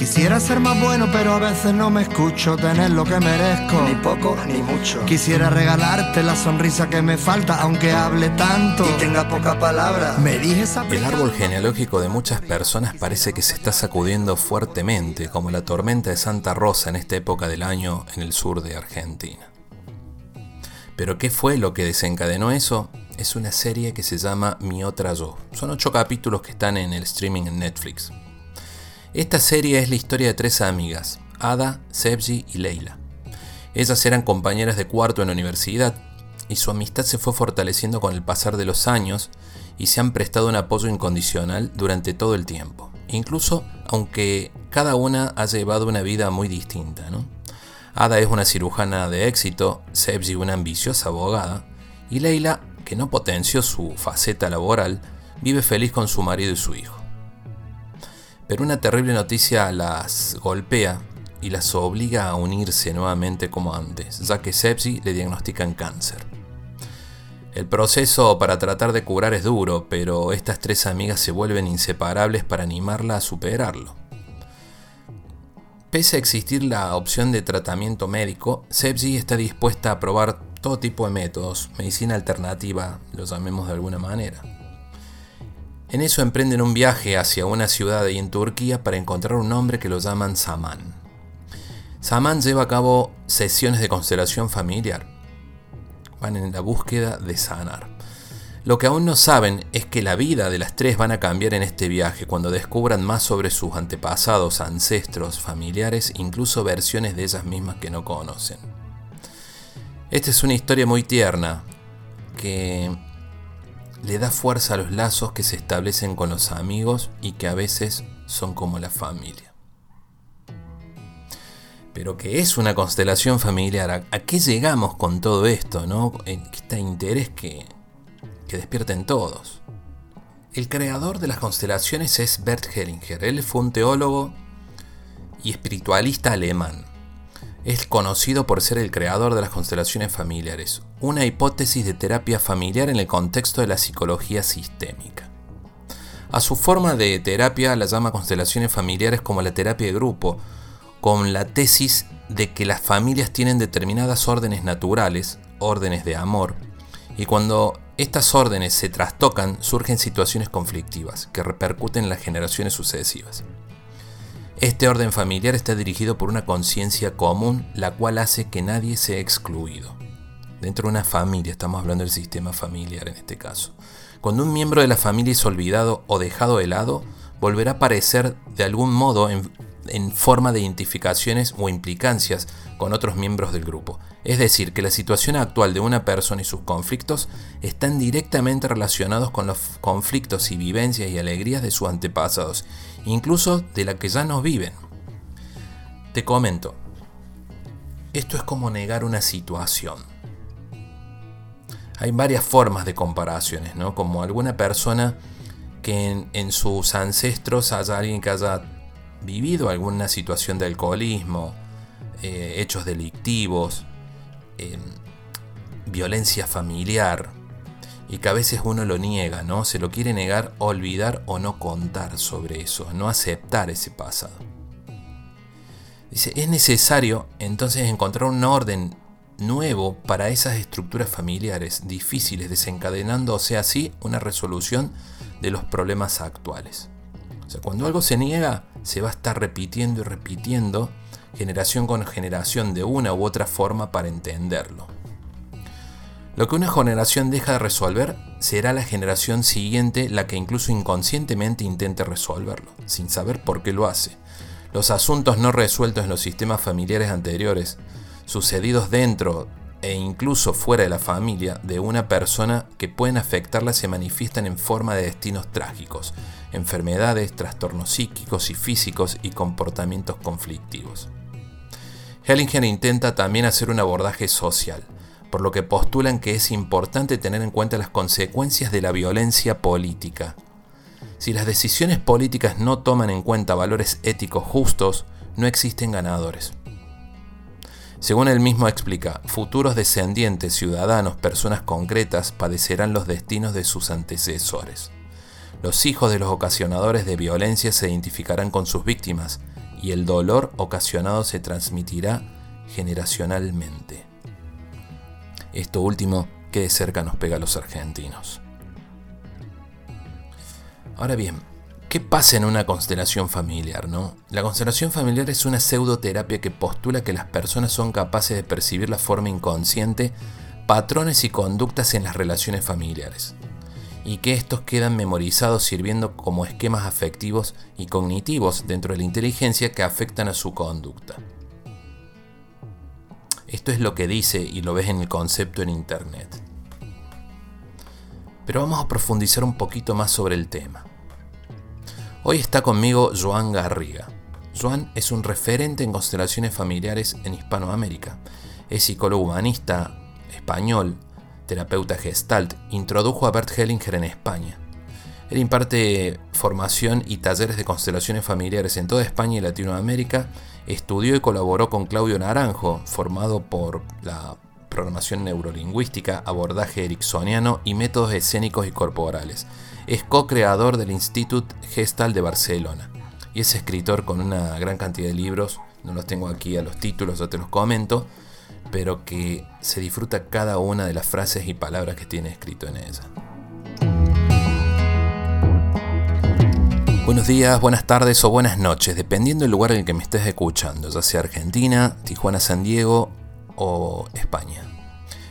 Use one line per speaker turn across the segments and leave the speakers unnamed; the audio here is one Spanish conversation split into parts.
Quisiera ser más bueno, pero a veces no me escucho tener lo que merezco.
Ni poco ni mucho.
Quisiera regalarte la sonrisa que me falta, aunque hable tanto
y tenga poca palabra.
Me dije
El árbol genealógico de muchas personas parece que se está sacudiendo fuertemente, como la tormenta de Santa Rosa en esta época del año en el sur de Argentina. Pero ¿qué fue lo que desencadenó eso? Es una serie que se llama Mi otra yo. Son ocho capítulos que están en el streaming en Netflix. Esta serie es la historia de tres amigas, Ada, Sebji y Leila. Ellas eran compañeras de cuarto en la universidad y su amistad se fue fortaleciendo con el pasar de los años y se han prestado un apoyo incondicional durante todo el tiempo, incluso aunque cada una ha llevado una vida muy distinta. ¿no? Ada es una cirujana de éxito, Sebji una ambiciosa abogada y Leila, que no potenció su faceta laboral, vive feliz con su marido y su hijo. Pero una terrible noticia las golpea y las obliga a unirse nuevamente como antes, ya que Sepsi le diagnostican cáncer. El proceso para tratar de curar es duro, pero estas tres amigas se vuelven inseparables para animarla a superarlo. Pese a existir la opción de tratamiento médico, Sepsi está dispuesta a probar todo tipo de métodos, medicina alternativa, lo llamemos de alguna manera. En eso emprenden un viaje hacia una ciudad ahí en Turquía para encontrar un hombre que lo llaman Saman. Saman lleva a cabo sesiones de constelación familiar. Van en la búsqueda de sanar. Lo que aún no saben es que la vida de las tres van a cambiar en este viaje cuando descubran más sobre sus antepasados, ancestros, familiares, incluso versiones de ellas mismas que no conocen. Esta es una historia muy tierna que le da fuerza a los lazos que se establecen con los amigos y que a veces son como la familia. Pero ¿qué es una constelación familiar? ¿A, qué llegamos con todo esto? ¿no? Este interés que, que despierten todos. El creador de las constelaciones es Bert Hellinger. Él fue un teólogo y espiritualista alemán. Es conocido por ser el creador de las constelaciones familiares, una hipótesis de terapia familiar en el contexto de la psicología sistémica. A su forma de terapia la llama constelaciones familiares como la terapia de grupo, con la tesis de que las familias tienen determinadas órdenes naturales, órdenes de amor, y cuando estas órdenes se trastocan surgen situaciones conflictivas que repercuten en las generaciones sucesivas. Este orden familiar está dirigido por una conciencia común, la cual hace que nadie sea excluido. Dentro de una familia, estamos hablando del sistema familiar en este caso. Cuando un miembro de la familia es olvidado o dejado de lado, volverá a aparecer de algún modo en, en forma de identificaciones o implicancias con otros miembros del grupo. Es decir, que la situación actual de una persona y sus conflictos están directamente relacionados con los conflictos y vivencias y alegrías de sus antepasados, incluso de la que ya no viven. Te comento, esto es como negar una situación. Hay varias formas de comparaciones, ¿no? Como alguna persona que en, sus ancestros haya alguien que haya vivido alguna situación de alcoholismo, eh, hechos delictivos, em, violencia familiar, y que a veces uno lo niega, ¿no? Se lo quiere negar, olvidar o no contar sobre eso, no aceptar ese pasado. Dice, es necesario entonces encontrar un orden nuevo para esas estructuras familiares difíciles, sea, así, una resolución de los problemas actuales. O sea, cuando algo se niega, se va a estar repitiendo y repitiendo generación con generación de una u otra forma para entenderlo. Lo que una generación deja de resolver será la generación siguiente la que incluso inconscientemente intente resolverlo, sin saber por qué lo hace. Los asuntos no resueltos en los sistemas familiares anteriores, sucedidos dentro e incluso fuera de la familia de una persona que pueden afectarla se manifiestan en forma de destinos trágicos, enfermedades, trastornos psíquicos y físicos y comportamientos conflictivos. Hellinger intenta también hacer un abordaje social, por lo que postulan que es importante tener en cuenta las consecuencias de la violencia política. Si las decisiones políticas no toman en cuenta valores éticos justos, no existen ganadores. Según él mismo explica, futuros descendientes, ciudadanos, personas concretas padecerán los destinos de sus antecesores. Los hijos de los ocasionadores de violencia se identificarán con sus víctimas y el dolor ocasionado se transmitirá generacionalmente. Esto último que de cerca nos pega a los argentinos. Ahora bien, ¿qué pasa en una constelación familiar? No? La constelación familiar es una pseudoterapia que postula que las personas son capaces de percibir la forma inconsciente patrones y conductas en las relaciones familiares, y que estos quedan memorizados sirviendo como esquemas afectivos y cognitivos dentro de la inteligencia que afectan a su conducta. Esto es lo que dice y lo ves en el concepto en Internet. Pero vamos a profundizar un poquito más sobre el tema. Hoy está conmigo Joan Garriga. Joan es un referente en constelaciones familiares en Hispanoamérica. Es psicólogo humanista español, terapeuta gestalt, introdujo a Bert Hellinger en España. Él imparte formación y talleres de constelaciones familiares en toda España y Latinoamérica Estudió y colaboró con Claudio Naranjo, formado por la programación neurolingüística, abordaje ericksoniano y métodos escénicos y corporales. Es co-creador del Institut Gestal de Barcelona y es escritor con una gran cantidad de libros, no los tengo aquí a los títulos, ya te los comento, pero que se disfruta cada una de las frases y palabras que tiene escrito en ella. Buenos días, buenas tardes o buenas noches, dependiendo del lugar en el que me estés escuchando, ya sea Argentina, Tijuana, San Diego o España.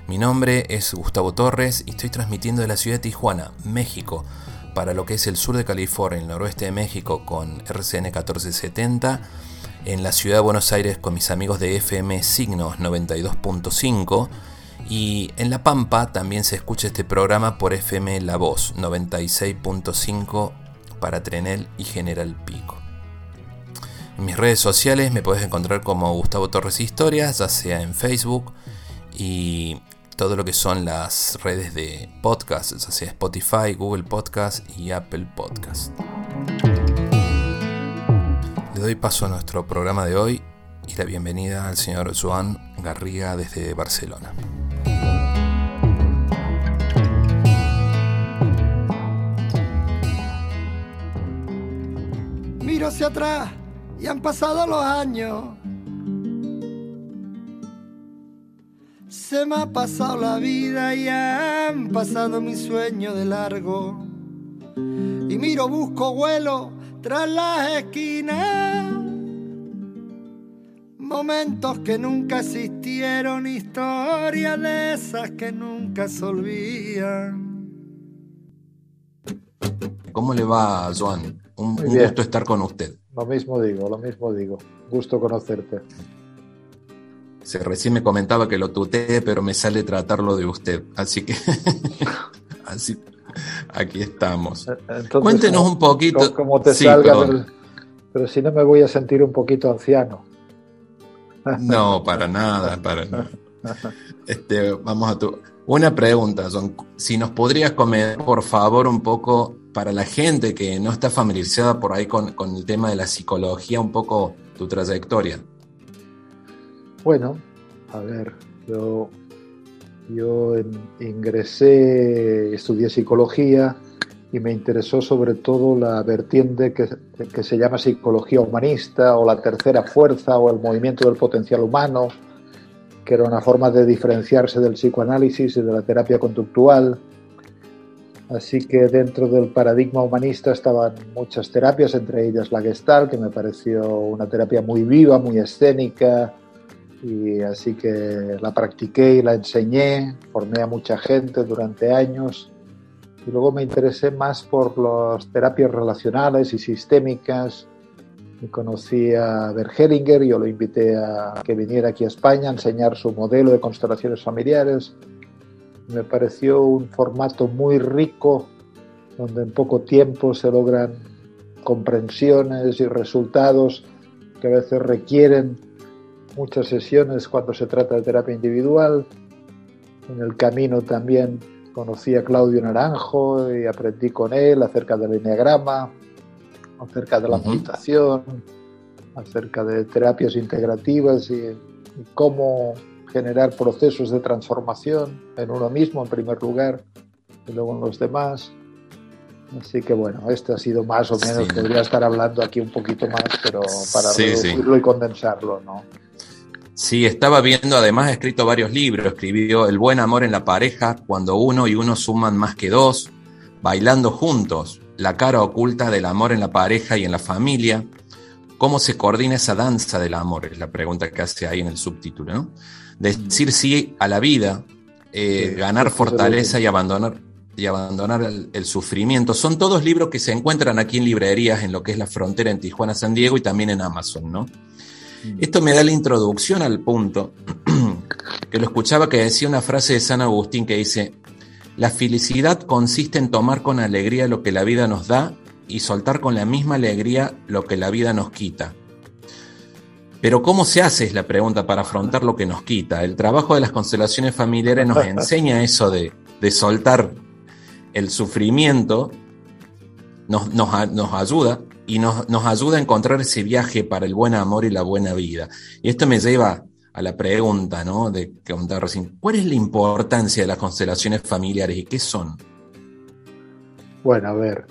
Mi nombre es Gustavo Torres y estoy transmitiendo de la ciudad de Tijuana, México, para lo que es el sur de California, el noroeste de México con RCN 1470, en la ciudad de Buenos Aires con mis amigos de FM Signos 92.5 y en La Pampa también se escucha este programa por FM La Voz 96.5 para Trenel y General Pico. En mis redes sociales me puedes encontrar como Gustavo Torres Historias, ya sea en Facebook y todo lo que son las redes de podcast, ya sea Spotify, Google Podcast y Apple Podcast. Le doy paso a nuestro programa de hoy y la bienvenida al señor Joan Garriga desde Barcelona.
hacia atrás y han pasado los años. Se me ha pasado la vida y han pasado mis sueños de largo. Y miro, busco vuelo tras las esquinas. Momentos que nunca existieron, historias de esas que nunca se olvidan.
¿Cómo le va, Joan? Un, gusto estar con usted.
Lo mismo digo, lo mismo digo. Gusto conocerte.
Se recién me comentaba que lo tuteé, pero me sale tratarlo de usted. Así que así, aquí estamos. Eh, Cuéntenos un poquito.
Cómo te salga, pero, si no me voy a sentir un poquito anciano.
no, para nada, para nada. Este, vamos a tu. Una pregunta, John. Si nos podrías comentar, por favor, un poco para la gente que no está familiarizada por ahí con, el tema de la psicología, un poco tu trayectoria.
Bueno, a ver, yo, yo ingresé, estudié psicología y me interesó sobre todo la vertiente que, que, se llama psicología humanista o la tercera fuerza o el movimiento del potencial humano, que era una forma de diferenciarse del psicoanálisis y de la terapia conductual. Así que dentro del paradigma humanista estaban muchas terapias, entre ellas la Gestalt, que me pareció una terapia muy viva, muy escénica, y así que la practiqué y la enseñé, formé a mucha gente durante años. Y luego me interesé más por las terapias relacionales y sistémicas. Y conocí a Bergelinger, yo lo invité a que viniera aquí a España a enseñar su modelo de constelaciones familiares me pareció un formato muy rico, donde en poco tiempo se logran comprensiones y resultados que a veces requieren muchas sesiones cuando se trata de terapia individual. En el camino también conocí a Claudio Naranjo y aprendí con él acerca del enneagrama, acerca de la meditación, acerca de terapias integrativas y, y cómo generar procesos de transformación en uno mismo en primer lugar y luego en los demás. Así que bueno, esto ha sido más o menos, podría estar hablando aquí un poquito más, pero para reducirlo y condensarlo, ¿no?
Sí, estaba viendo, además ha escrito varios libros, escribió El buen amor en la pareja, cuando uno y uno suman más que dos, Bailando juntos, la cara oculta del amor en la pareja y en la familia, cómo se coordina esa danza del amor, es la pregunta que hace ahí en el subtítulo, ¿no? Decir sí a la vida, eh, ganar fortaleza y abandonar, y abandonar el, sufrimiento. Son todos libros que se encuentran aquí en librerías en lo que es la frontera en Tijuana, San Diego y también en Amazon, ¿no? Mm. Esto me da la introducción al punto que lo escuchaba que decía una frase de San Agustín que dice, la felicidad consiste en tomar con alegría lo que la vida nos da y soltar con la misma alegría lo que la vida nos quita. Pero ¿cómo se hace? Es la pregunta para afrontar lo que nos quita. El trabajo de las constelaciones familiares nos enseña eso de, soltar el sufrimiento, nos, nos ayuda y nos, nos, ayuda a encontrar ese viaje para el buen amor y la buena vida. Y esto me lleva a la pregunta, ¿no? De que contaba recién. ¿Cuál es la importancia de las constelaciones familiares y qué son?
Bueno, a ver,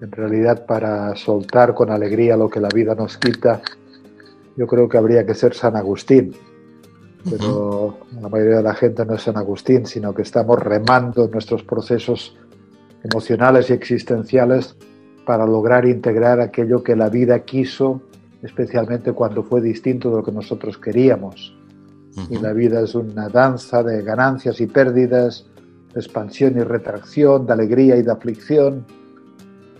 en realidad para soltar con alegría lo que la vida nos quita, yo creo que habría que ser San Agustín. Pero la mayoría de la gente no es San Agustín, sino que estamos remando nuestros procesos emocionales y existenciales para lograr integrar aquello que la vida quiso, especialmente cuando fue distinto de lo que nosotros queríamos. Y la vida es una danza de ganancias y pérdidas, de expansión y retracción, de alegría y de aflicción.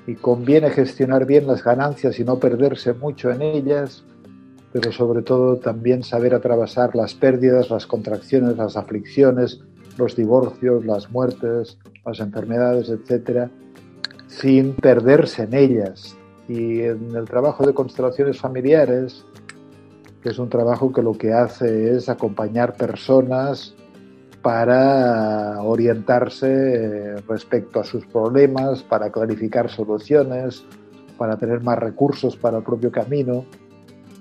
Y conviene gestionar bien las ganancias y no perderse mucho en ellas, pero sobre todo también saber atravesar las pérdidas, las contracciones, las aflicciones, los divorcios, las muertes, las enfermedades, etcétera, sin perderse en ellas. Y en el trabajo de constelaciones familiares, que es un trabajo que lo que hace es acompañar personas para orientarse respecto a sus problemas, para clarificar soluciones, para tener más recursos para el propio camino.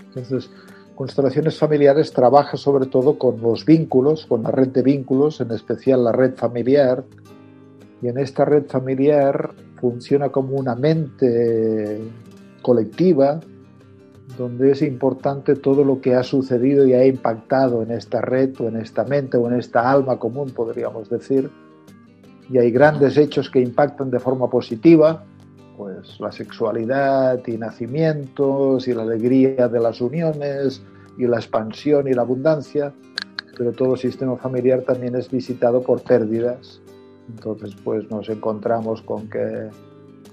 Entonces, constelaciones familiares trabaja sobre todo con los vínculos, con la red de vínculos, en especial la red familiar. Y en esta red familiar funciona como una mente colectiva, donde es importante todo lo que ha sucedido y ha impactado en esta red o en esta mente o en esta alma común, podríamos decir. Y hay grandes hechos que impactan de forma positiva, pues la sexualidad y nacimientos y la alegría de las uniones y la expansión y la abundancia, pero todo sistema familiar también es visitado por pérdidas entonces, pues nos encontramos con que,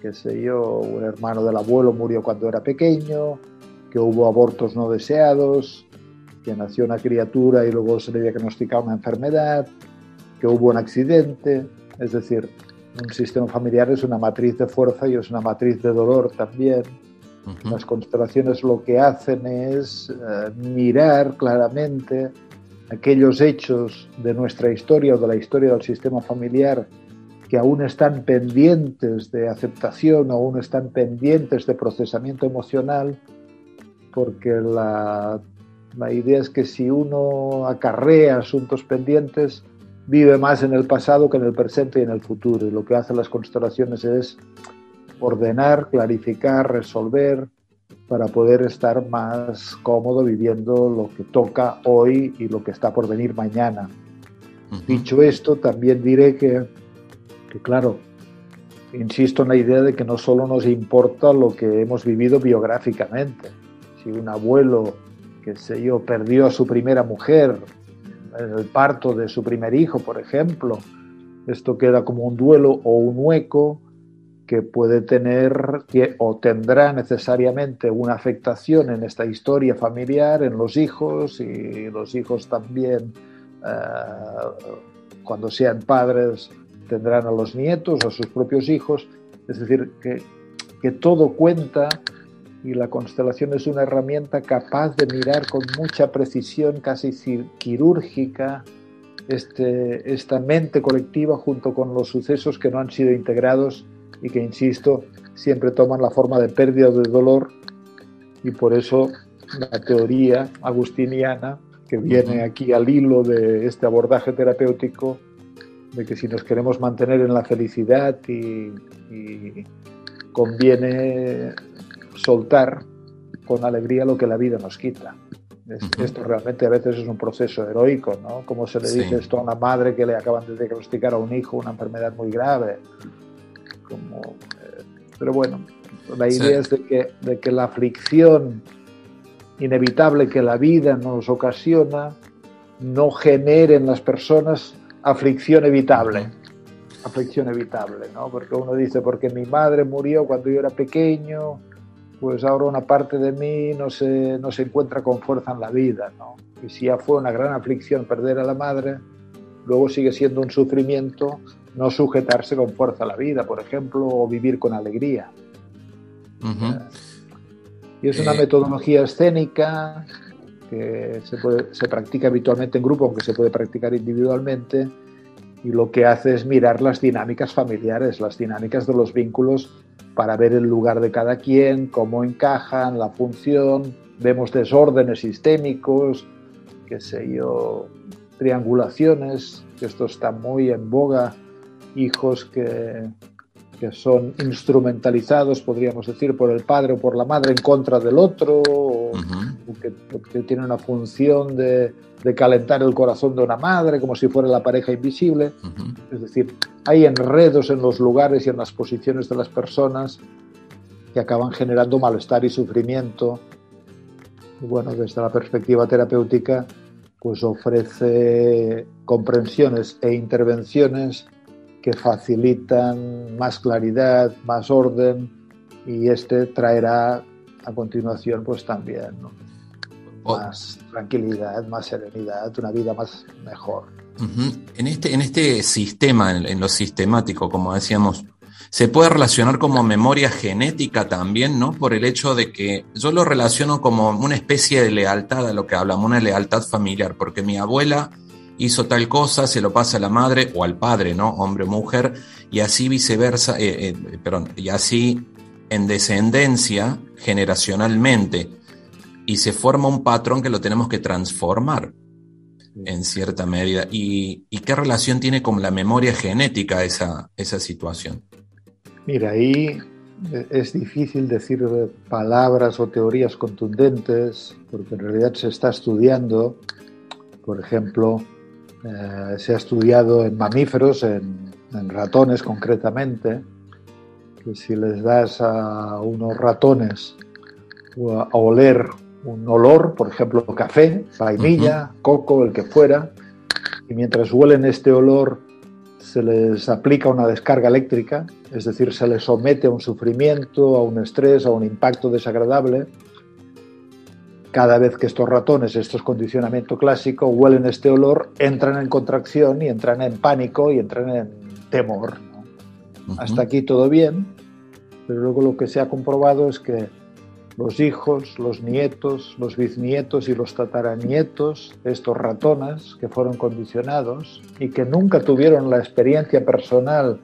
qué sé yo, un hermano del abuelo murió cuando era pequeño, que hubo abortos no deseados, que nació una criatura y luego se le diagnosticaba una enfermedad, que hubo un accidente. Es decir, un sistema familiar es una matriz de fuerza y es una matriz de dolor también. Las constelaciones lo que hacen es eh, mirar claramente aquellos hechos de nuestra historia o de la historia del sistema familiar que aún están pendientes de aceptación, aún están pendientes de procesamiento emocional, porque la, la idea es que si uno acarrea asuntos pendientes, vive más en el pasado que en el presente y en el futuro. Y lo que hacen las constelaciones es ordenar, clarificar, resolver, para poder estar más cómodo viviendo lo que toca hoy y lo que está por venir mañana. Dicho esto, también diré que, que, claro, insisto en la idea de que no solo nos importa lo que hemos vivido biográficamente. Si un abuelo, que sé yo, perdió a su primera mujer en el parto de su primer hijo, por ejemplo, esto queda como un duelo o un hueco que puede tener o tendrá necesariamente una afectación en esta historia familiar, en los hijos y los hijos también, eh, cuando sean padres, tendrán a los nietos a sus propios hijos. Es decir, que, que todo cuenta y la constelación es una herramienta capaz de mirar con mucha precisión, casi quirúrgica, este, esta mente colectiva junto con los sucesos que no han sido integrados y que, insisto, siempre toman la forma de pérdida o de dolor y por eso la teoría agustiniana, que viene aquí al hilo de este abordaje terapéutico, de que si nos queremos mantener en la felicidad y, conviene soltar con alegría lo que la vida nos quita. Esto realmente a veces es un proceso heroico, ¿no? Como se le dice esto a una madre que le acaban de diagnosticar a un hijo una enfermedad muy grave. Como, eh, pero bueno, la idea es de que, de que la aflicción inevitable que la vida nos ocasiona no genere en las personas aflicción evitable. Aflicción evitable, ¿no? Porque uno dice, porque mi madre murió cuando yo era pequeño, pues ahora una parte de mí no se, no se encuentra con fuerza en la vida, ¿no? Y si ya fue una gran aflicción perder a la madre, luego sigue siendo un sufrimiento no sujetarse con fuerza a la vida, por ejemplo, o vivir con alegría. Y es una eh, metodología escénica que se, se practica habitualmente en grupo, aunque se puede practicar individualmente, y lo que hace es mirar las dinámicas familiares, las dinámicas de los vínculos para ver el lugar de cada quien, cómo encajan, la función, vemos desórdenes sistémicos, qué sé yo, triangulaciones, que esto está muy en boga, hijos que que son instrumentalizados, podríamos decir, por el padre o por la madre en contra del otro, o, que, tienen una función de, calentar el corazón de una madre como si fuera la pareja invisible. Es decir, hay enredos en los lugares y en las posiciones de las personas que acaban generando malestar y sufrimiento. Y bueno, desde la perspectiva terapéutica, pues ofrece comprensiones e intervenciones que facilitan más claridad, más orden y este traerá a continuación pues también más tranquilidad, más serenidad, una vida más mejor.
en, este, en este sistema, en, lo sistemático, como decíamos, se puede relacionar como memoria genética también, ¿no? Por el hecho de que yo lo relaciono como una especie de lealtad a lo que hablamos, una lealtad familiar, porque mi abuela hizo tal cosa, se lo pasa a la madre o al padre, ¿no? Hombre o mujer, y así viceversa, eh, eh, perdón, y así en descendencia generacionalmente. Y se forma un patrón que lo tenemos que transformar en cierta medida. ¿Y, qué relación tiene con la memoria genética esa, esa situación?
Mira, ahí es difícil decir palabras o teorías contundentes, porque en realidad se está estudiando, por ejemplo, eh, se ha estudiado en mamíferos, en, ratones concretamente, que si les das a unos ratones a, oler un olor, por ejemplo, café, vainilla, coco, el que fuera, y mientras huelen este olor se les aplica una descarga eléctrica, es decir, se les somete a un sufrimiento, a un estrés, a un impacto desagradable, cada vez que estos ratones, esto es condicionamiento clásico, huelen este olor, entran en contracción y entran en pánico y entran en temor. Hasta aquí todo bien, pero luego lo que se ha comprobado es que los hijos, los nietos, los bisnietos y los tataranietos de estos ratones que fueron condicionados y que nunca tuvieron la experiencia personal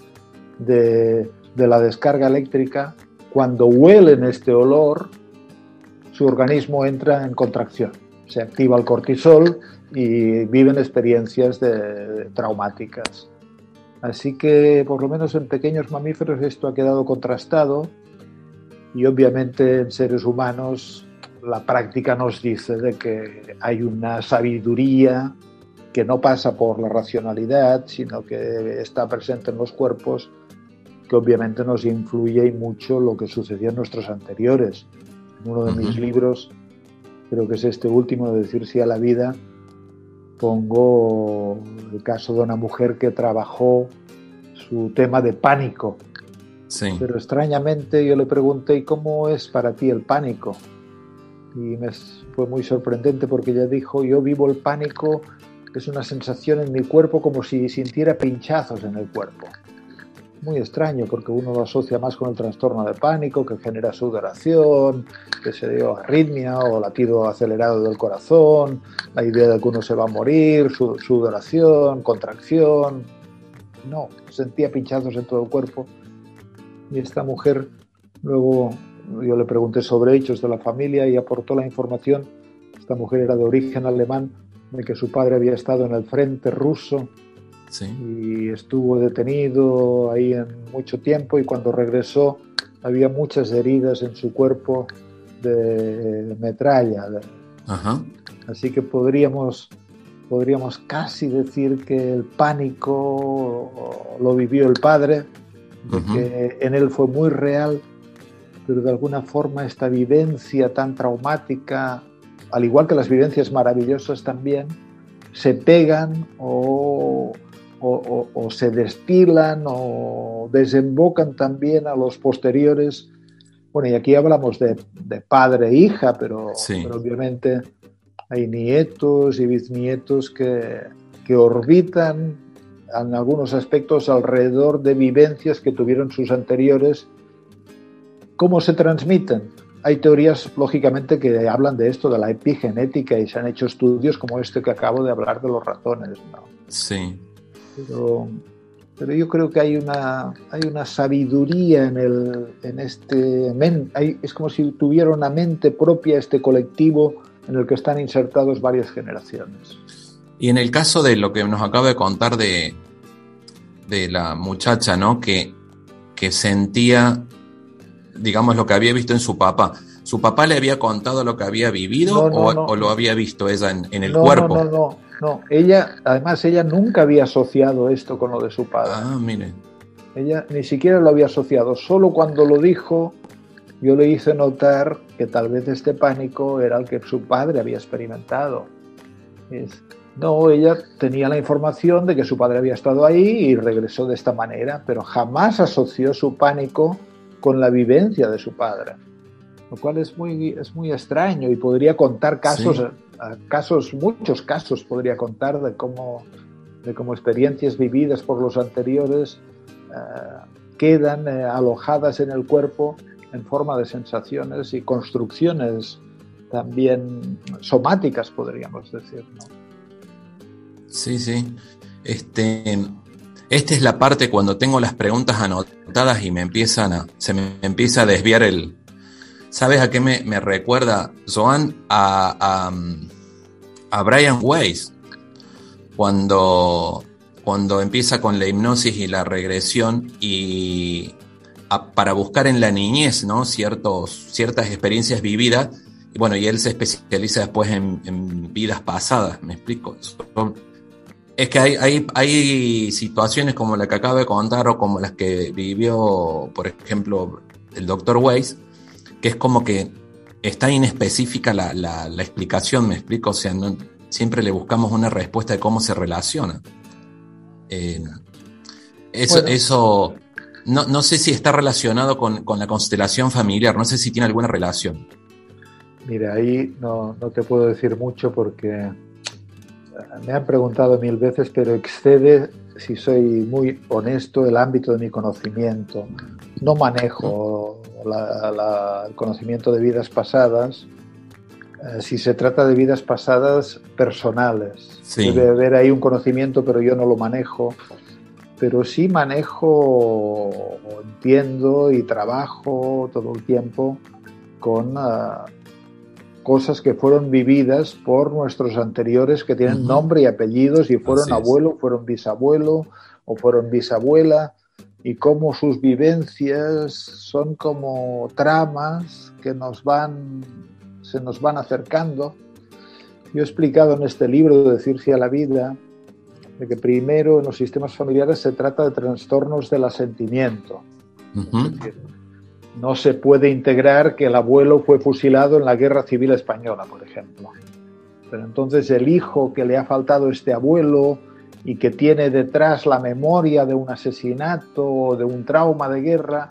de, de la descarga eléctrica, cuando huelen este olor, su organismo entra en contracción, se activa el cortisol y viven experiencias traumáticas. Así que por lo menos en pequeños mamíferos esto ha quedado contrastado y obviamente en seres humanos la práctica nos dice de que hay una sabiduría que no pasa por la racionalidad, sino que está presente en los cuerpos, que obviamente nos influye y mucho lo que sucedió en nuestros anteriores uno de mis libros, creo que es este último, de decir sí a la vida, pongo el caso de una mujer que trabajó su tema de pánico. Pero extrañamente yo le pregunté, ¿y cómo es para ti el pánico? Y me fue muy sorprendente porque ella dijo, yo vivo el pánico, es una sensación en mi cuerpo como si sintiera pinchazos en el cuerpo muy extraño porque uno lo asocia más con el trastorno de pánico que genera sudoración, que se dio arritmia o latido acelerado del corazón, la idea de que uno se va a morir, sudoración, contracción. No, sentía pinchazos en todo el cuerpo. Y esta mujer, luego yo le pregunté sobre hechos de la familia y aportó la información. Esta mujer era de origen alemán, de que su padre había estado en el frente ruso y estuvo detenido ahí en mucho tiempo y cuando regresó había muchas heridas en su cuerpo de metralla. Así que podríamos, podríamos casi decir que el pánico lo vivió el padre, que en él fue muy real, pero de alguna forma esta vivencia tan traumática, al igual que las vivencias maravillosas también, se pegan o o, se destilan o desembocan también a los posteriores. Bueno, y aquí hablamos de, padre e hija, pero, obviamente hay nietos y bisnietos que, que orbitan en algunos aspectos alrededor de vivencias que tuvieron sus anteriores. ¿Cómo se transmiten? Hay teorías, lógicamente, que hablan de esto, de la epigenética, y se han hecho estudios como este que acabo de hablar de los ratones. ¿no?
Sí.
Pero, pero yo creo que hay una, hay una sabiduría en, el, en este... es como si tuviera una mente propia este colectivo en el que están insertados varias generaciones.
Y en el caso de lo que nos acaba de contar de, de la muchacha, ¿no? Que, que sentía, digamos, lo que había visto en su papá. ¿Su papá le había contado lo que había vivido o, lo había visto ella en, en el cuerpo?
No, no, no. No, ella, además, ella nunca había asociado esto con lo de su padre.
Ah, mire.
Ella ni siquiera lo había asociado. Solo cuando lo dijo, yo le hice notar que tal vez este pánico era el que su padre había experimentado. No, ella tenía la información de que su padre había estado ahí y regresó de esta manera, pero jamás asoció su pánico con la vivencia de su padre, lo cual es muy, es muy extraño y podría contar casos casos, muchos casos podría contar de cómo, de cómo experiencias vividas por los anteriores eh, quedan eh, alojadas en el cuerpo en forma de sensaciones y construcciones también somáticas, podríamos decir.
Sí, sí. Este, esta es la parte cuando tengo las preguntas anotadas y me empiezan a, se me empieza a desviar el, ¿Sabes a qué me, recuerda, Joan? A, a, Brian Weiss, cuando, cuando empieza con la hipnosis y la regresión y para buscar en la niñez, ¿no? Ciertos, ciertas experiencias vividas. Y bueno, y él se especializa después en, vidas pasadas, ¿me explico? Es que hay, hay, hay situaciones como la que acabo de contar o como las que vivió, por ejemplo, el doctor Weiss, que es como que está inespecífica la, la, explicación, me explico, o sea, siempre le buscamos una respuesta de cómo se relaciona. Eh, eso, eso no, no, sé si está relacionado con, con, la constelación familiar, no sé si tiene alguna relación.
Mira, ahí no, no te puedo decir mucho porque me han preguntado mil veces, pero excede, si soy muy honesto, el ámbito de mi conocimiento. No manejo el conocimiento de vidas pasadas, eh, si se trata de vidas pasadas personales. Debe haber ahí un conocimiento, pero yo no lo manejo. Pero sí manejo, entiendo y trabajo todo el tiempo con ah, cosas que fueron vividas por nuestros anteriores que tienen nombre y apellidos y fueron abuelo, fueron bisabuelo o fueron bisabuela y cómo sus vivencias son como tramas que nos van, se nos van acercando. Yo he explicado en este libro de Decir a la vida de que primero en los sistemas familiares se trata de trastornos del asentimiento. No se puede integrar que el abuelo fue fusilado en la Guerra Civil Española, por ejemplo. Pero entonces el hijo que le ha faltado este abuelo, y que tiene detrás la memoria de un asesinato o de un trauma de guerra,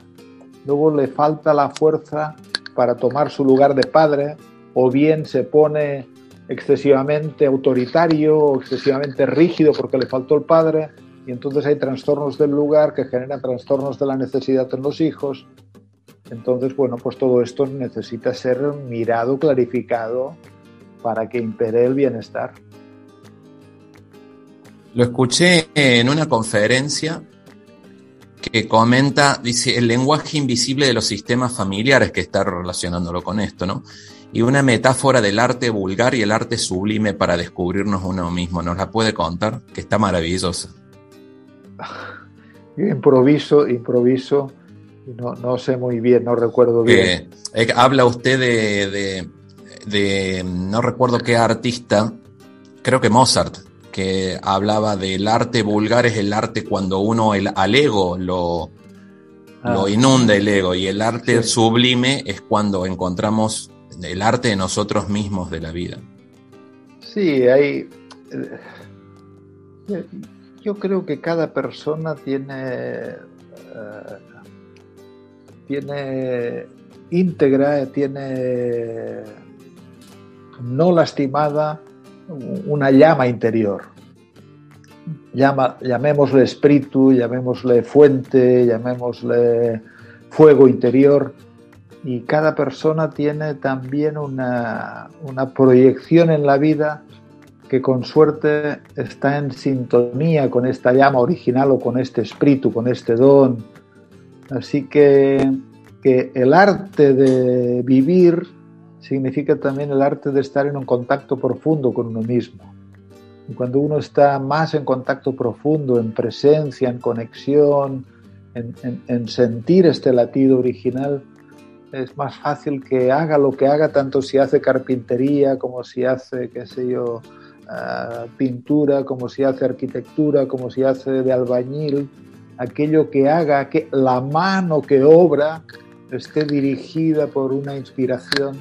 luego le falta la fuerza para tomar su lugar de padre o bien se pone excesivamente autoritario o excesivamente rígido porque le faltó el padre y entonces hay trastornos del lugar que generan trastornos de la necesidad en los hijos. Entonces, bueno, pues todo esto necesita ser mirado, clarificado para que impere el bienestar.
Lo escuché en una conferencia que comenta, dice, el lenguaje invisible de los sistemas familiares, que está relacionándolo con esto, ¿no? Y una metáfora del arte vulgar y el arte sublime para descubrirnos uno mismo. ¿Nos la puede contar? Que está maravillosa.
yo improviso, improviso, no, no sé muy bien, no recuerdo bien.
Eh, habla usted de, de, no recuerdo qué artista, creo que Mozart, que hablaba del arte vulgar es el arte cuando uno el, al ego lo, lo ah. inunda el ego y el arte sublime es cuando encontramos el arte de nosotros mismos de la vida.
Sí, hay... Eh, yo creo que cada persona tiene, eh, tiene íntegra, tiene no lastimada una llama interior. Llama, llamémosle espíritu, llamémosle fuente, llamémosle fuego interior. Y cada persona tiene también una, una proyección en la vida que con suerte está en sintonía con esta llama original o con este espíritu, con este don. Así que, que el arte de vivir significa también el arte de estar en un contacto profundo con uno mismo. Y cuando uno está más en contacto profundo, en presencia, en conexión, en, en sentir este latido original, es más fácil que haga lo que haga, tanto si hace carpintería como si hace, qué sé yo, pintura, como si hace arquitectura, como si hace de albañil, aquello que haga que la mano que obra esté dirigida por una inspiración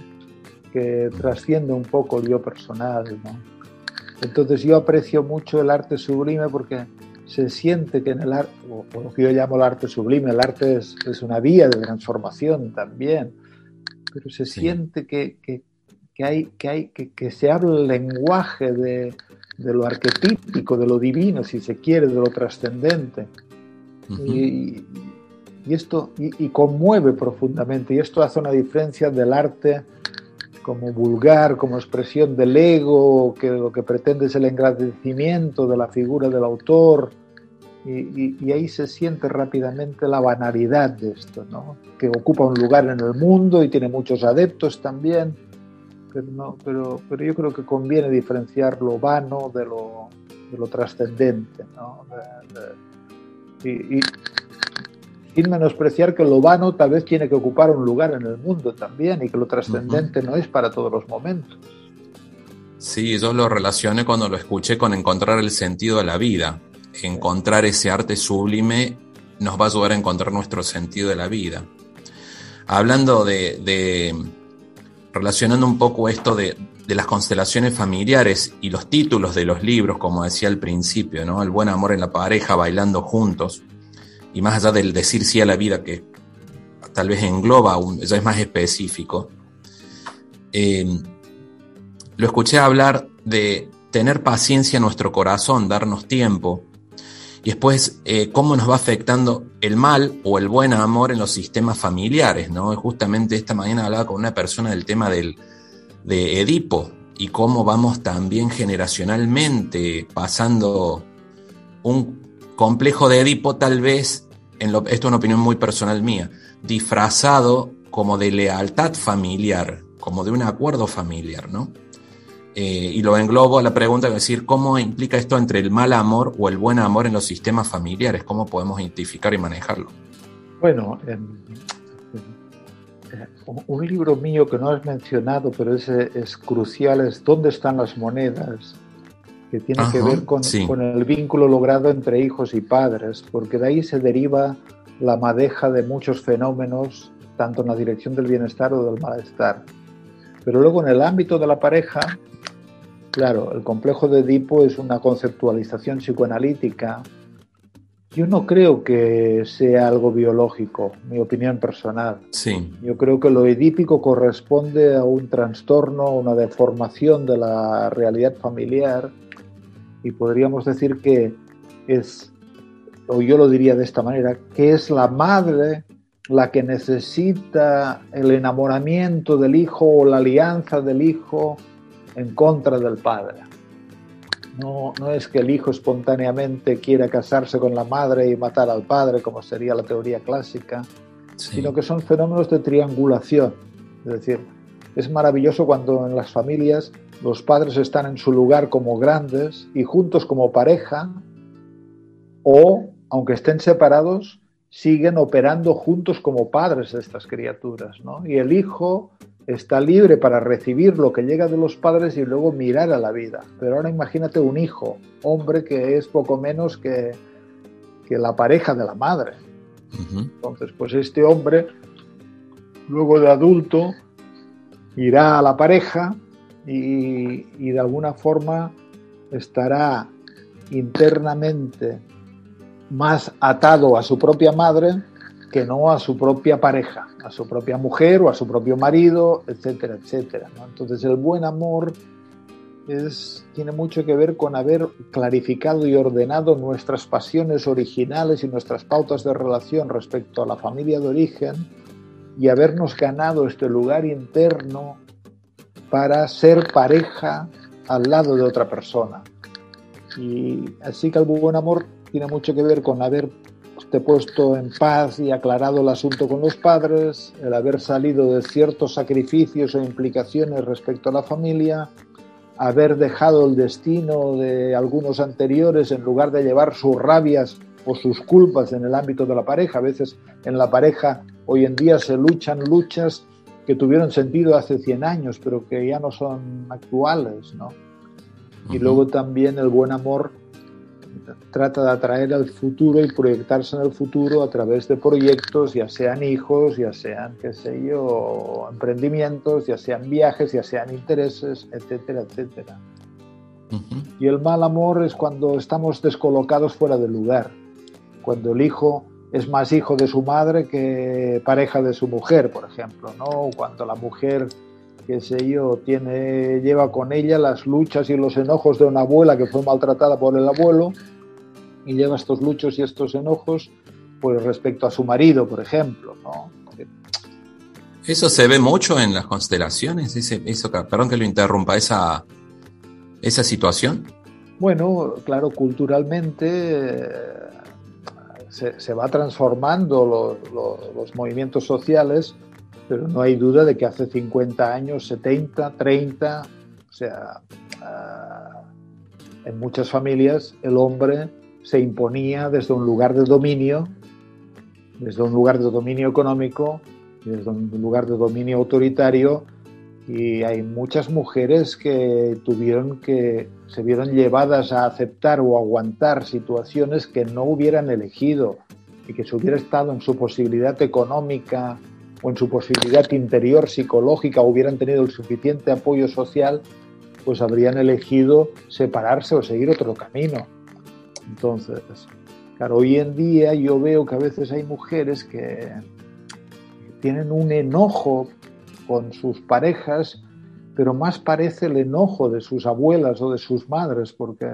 que trasciende un poco el yo personal. Entonces yo aprecio mucho el arte sublime porque se siente que en el arte, o, lo que yo llamo el arte sublime, el arte es, es una vía de transformación también, pero se siente que, que, que hay, que, hay, que, se habla el lenguaje de, lo arquetípico, de lo divino, si se quiere, de lo trascendente. Y, esto y, conmueve profundamente. Y esto hace una diferencia del arte como vulgar, como expresión del ego, que lo que pretende es el engrandecimiento de la figura del autor. Y, ahí se siente rápidamente la banalidad de esto, ¿no? que ocupa un lugar en el mundo y tiene muchos adeptos también pero, no, pero, pero yo creo que conviene diferenciar lo vano de lo, de lo trascendente. ¿no? Y, sin menospreciar que lo vano tal vez tiene que ocupar un lugar en el mundo también y que lo trascendente no es para todos los momentos.
Sí, yo lo relacioné cuando lo escuché con encontrar el sentido de la vida. Encontrar ese arte sublime nos va a ayudar a encontrar nuestro sentido de la vida. Hablando de, relacionando un poco esto de, las constelaciones familiares y los títulos de los libros, como decía al principio, ¿no? El buen amor en la pareja, bailando juntos, y más allá del decir sí a la vida, que tal vez engloba, un, ya es más específico, eh, lo escuché hablar de tener paciencia en nuestro corazón, darnos tiempo, y después eh, cómo nos va afectando el mal o el buen amor en los sistemas familiares, ¿no? Justamente esta mañana hablaba con una persona del tema del, de Edipo y cómo vamos también generacionalmente pasando un complejo de Edipo tal vez, en esto es una opinión muy personal mía, disfrazado como de lealtad familiar, como de un acuerdo familiar, ¿no? Eh, y lo englobo a la pregunta de decir cómo implica esto entre el mal amor o el buen amor en los sistemas familiares, cómo podemos identificar y manejarlo.
Bueno, un libro mío que no has mencionado, pero es, es crucial, es ¿Dónde están las monedas? que tiene que ver con, con, el vínculo logrado entre hijos y padres, porque de ahí se deriva la madeja de muchos fenómenos, tanto en la dirección del bienestar o del malestar. Pero luego en el ámbito de la pareja, Claro, el complejo de Edipo es una conceptualización psicoanalítica. Yo no creo que sea algo biológico, mi opinión personal.
Sí.
Yo creo que lo edípico corresponde a un trastorno, una deformación de la realidad familiar y podríamos decir que es, o yo lo diría de esta manera, que es la madre la que necesita el enamoramiento del hijo o la alianza del hijo en contra del padre. No, no es que el hijo espontáneamente quiera casarse con la madre y matar al padre, como sería la teoría clásica, sino que son fenómenos de triangulación. Es decir, es maravilloso cuando en las familias los padres están en su lugar como grandes y juntos como pareja, o aunque estén separados, siguen operando juntos como padres de estas criaturas, ¿no? Y el hijo está libre para recibir lo que llega de los padres y luego mirar a la vida. Pero ahora imagínate un hijo, hombre que es poco menos que, que la pareja de la madre. Entonces, pues este hombre, luego de adulto, irá a la pareja y, y de alguna forma estará internamente más atado a su propia madre que no a su propia pareja, a su propia mujer o a su propio marido, etcétera, etcétera. Entonces el buen amor es, tiene mucho que ver con haber clarificado y ordenado nuestras pasiones originales y nuestras pautas de relación respecto a la familia de origen y habernos ganado este lugar interno para ser pareja al lado de otra persona. Y así que el buen amor tiene mucho que ver con haber puesto en paz y aclarado el asunto con los padres, el haber salido de ciertos sacrificios o implicaciones respecto a la familia, haber dejado el destino de algunos anteriores en lugar de llevar sus rabias o sus culpas en el ámbito de la pareja. A veces en la pareja hoy en día se luchan luchas que tuvieron sentido hace 100 años, pero que ya no son actuales, ¿no? Y luego también el buen amor trata de atraer al futuro y proyectarse en el futuro a través de proyectos, ya sean hijos, ya sean, qué sé yo, emprendimientos, ya sean viajes, ya sean intereses, etcétera, etcétera. Y el mal amor es cuando estamos descolocados fuera del lugar, cuando el hijo es más hijo de su madre que pareja de su mujer, por ejemplo, ¿no? Cuando la mujer qué sé yo, tiene, lleva con ella las luchas y los enojos de una abuela que fue maltratada por el abuelo y lleva estos luchos y estos enojos pues respecto a su marido, por ejemplo, ¿no?
Eso se ve mucho en las constelaciones, ese, eso, perdón que lo interrumpa, esa, esa situación.
Bueno, claro, culturalmente eh, se, va transformando los movimientos sociales pero no hay duda de que hace 50 años, 70, 30, o sea, ah, en muchas familias el hombre se imponía desde un lugar de dominio, desde un lugar de dominio económico, desde un lugar de dominio autoritario, y hay muchas mujeres que tuvieron que se vieron llevadas a aceptar o aguantar situaciones que no hubieran elegido y que si hubiera estado en su posibilidad económica o en su posibilidad interior psicológica hubieran tenido el suficiente apoyo social, pues habrían elegido separarse o seguir otro camino. Entonces, claro, hoy en día yo veo que a veces hay mujeres que tienen un enojo con sus parejas, pero más parece el enojo de sus abuelas o de sus madres, porque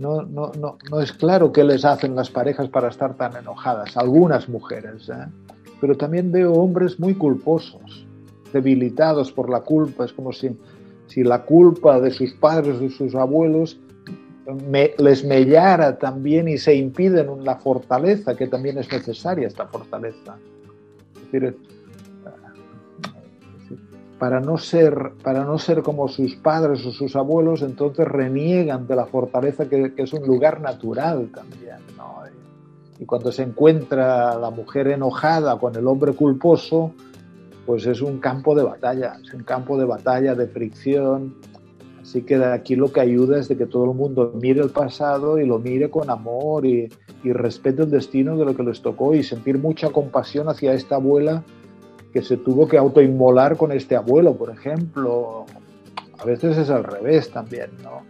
no, no, no, no es claro qué les hacen las parejas para estar tan enojadas, algunas mujeres, ¿eh? pero también veo hombres muy culposos, debilitados por la culpa, es como si, si la culpa de sus padres de sus abuelos les mellara también y se impiden la fortaleza, que también es necesaria esta fortaleza. Es decir, para no ser, para no ser como sus padres o sus abuelos, entonces reniegan de la fortaleza que, es un lugar natural también. Y, cuando se encuentra la mujer enojada con el hombre culposo, pues es un campo de batalla, es un campo de batalla, de fricción. Así que aquí lo que ayuda es de que todo el mundo mire el pasado y lo mire con amor y, y respete el destino de lo que les tocó y sentir mucha compasión hacia esta abuela que se tuvo que autoinmolar con este abuelo, por ejemplo. A veces es al revés también, ¿no?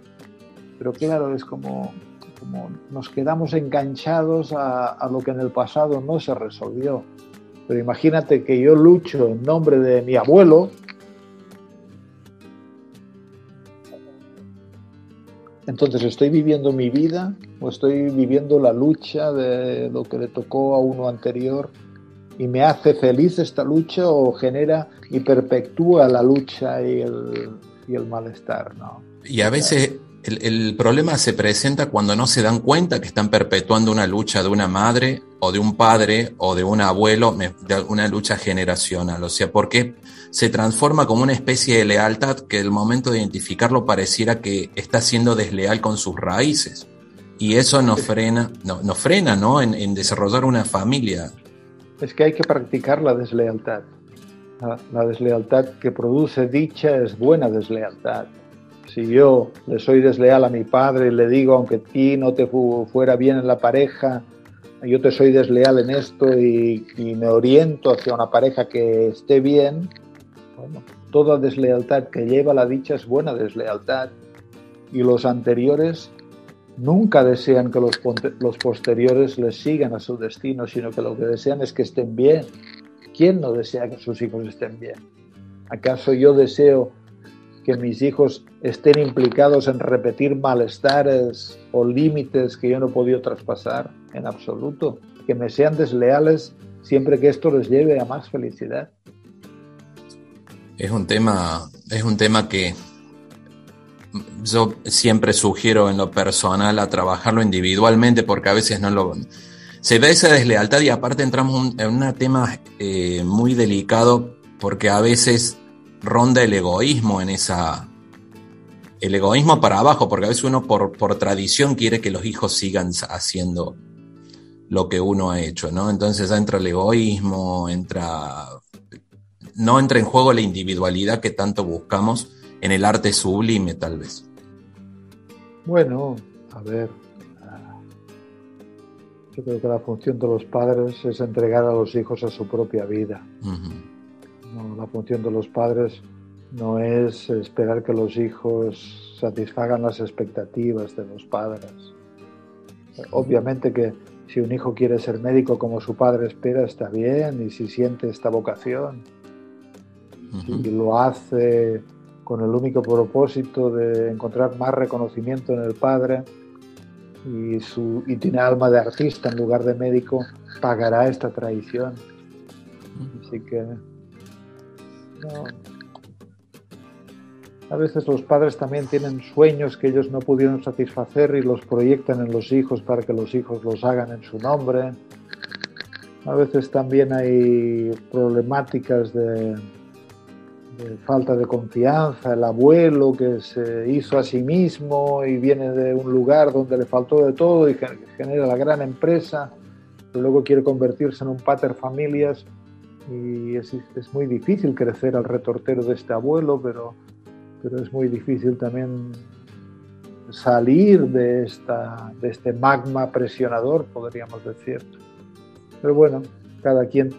Pero claro, es como, como nos quedamos enganchados a, a lo que en el pasado no se resolvió. Pero imagínate que yo lucho en nombre de mi abuelo, Entonces, ¿estoy viviendo mi vida o estoy viviendo la lucha de lo que le tocó a uno anterior y me hace feliz esta lucha o genera y perpetúa la lucha y el, y el malestar, ¿no?
Y a veces el, el, problema se presenta cuando no se dan cuenta que están perpetuando una lucha de una madre o de un padre o de un abuelo, de una lucha generacional, o sea, porque se transforma como una especie de lealtad que el momento de identificarlo pareciera que está siendo desleal con sus raíces. Y eso nos frena, no, nos frena ¿no? En, desarrollar una familia.
Es que hay que practicar la deslealtad. La, deslealtad que produce dicha es buena deslealtad. Si yo le soy desleal a mi padre y le digo, aunque a ti no te fuera bien en la pareja, yo te soy desleal en esto y, me oriento hacia una pareja que esté bien, toda deslealtad que lleva la dicha es buena deslealtad. Y los anteriores nunca desean que los, los posteriores les sigan a su destino, sino que lo que desean es que estén bien. ¿Quién no desea que sus hijos estén bien? ¿Acaso yo deseo que mis hijos estén implicados en repetir malestares o límites que yo no he podido traspasar? En absoluto. Que me sean desleales siempre que esto les lleve a más felicidad.
Es un tema, es un tema que yo siempre sugiero en lo personal a trabajarlo individualmente porque a veces no lo... Se ve esa deslealtad y aparte entramos en un tema eh, muy delicado porque a veces ronda el egoísmo en esa... El egoísmo para abajo, porque a veces uno por, por tradición quiere que los hijos sigan haciendo lo que uno ha hecho, ¿no? Entonces entra el egoísmo, entra... No entra en juego la individualidad que tanto buscamos en el arte sublime, tal vez.
Bueno, a ver, yo creo que la función de los padres es entregar a los hijos a su propia vida. la función de los padres no es esperar que los hijos satisfagan las expectativas de los padres. Obviamente que si un hijo quiere ser médico como su padre espera, está bien, y si siente esta vocación, y lo hace con el único propósito de encontrar más reconocimiento en el padre y, tiene alma de artista en lugar de médico, pagará esta traición. Así que A veces los padres también tienen sueños que ellos no pudieron satisfacer y los proyectan en los hijos para que los hijos los hagan en su nombre. A veces también hay problemáticas de, falta de confianza, el abuelo que se hizo a sí mismo y viene de un lugar donde le faltó de todo y genera la gran empresa, luego quiere convertirse en un pater familias y es, es, muy difícil crecer al retortero de este abuelo, pero, pero es muy difícil también salir de, esta, de este magma presionador, podríamos decir. Pero bueno, cada quien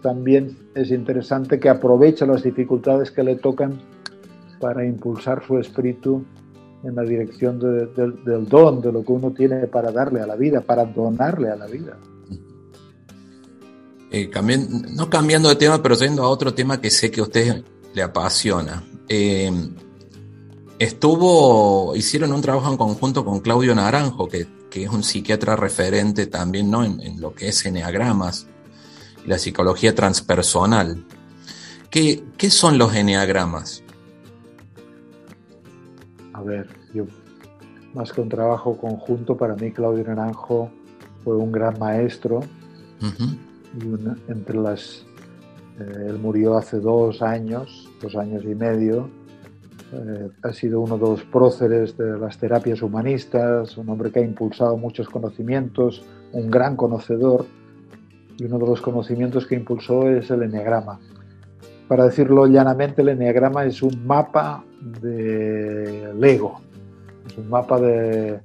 también es interesante que aproveche las dificultades que le tocan para impulsar su espíritu en la dirección del don, de lo que uno tiene para darle a la vida, para donarle a la vida.
Eh, no cambiando de tema, pero yendo a otro tema que sé que a usted le apasiona. Eh, estuvo, hicieron un trabajo en conjunto con Claudio Naranjo, que, es un psiquiatra referente también ¿no? en, en lo que es eneagramas la psicología transpersonal. ¿Qué, qué son los eneagramas?
A ver, yo, más que un trabajo conjunto, para mí Claudio Naranjo fue un gran maestro. y entre las, eh, él murió hace dos años, dos años y medio. Eh, ha sido uno de los próceres de las terapias humanistas, un hombre que ha impulsado muchos conocimientos, un gran conocedor y uno de los conocimientos que impulsó es el enneagrama. Para decirlo llanamente, el enneagrama es un mapa del ego, es un mapa de,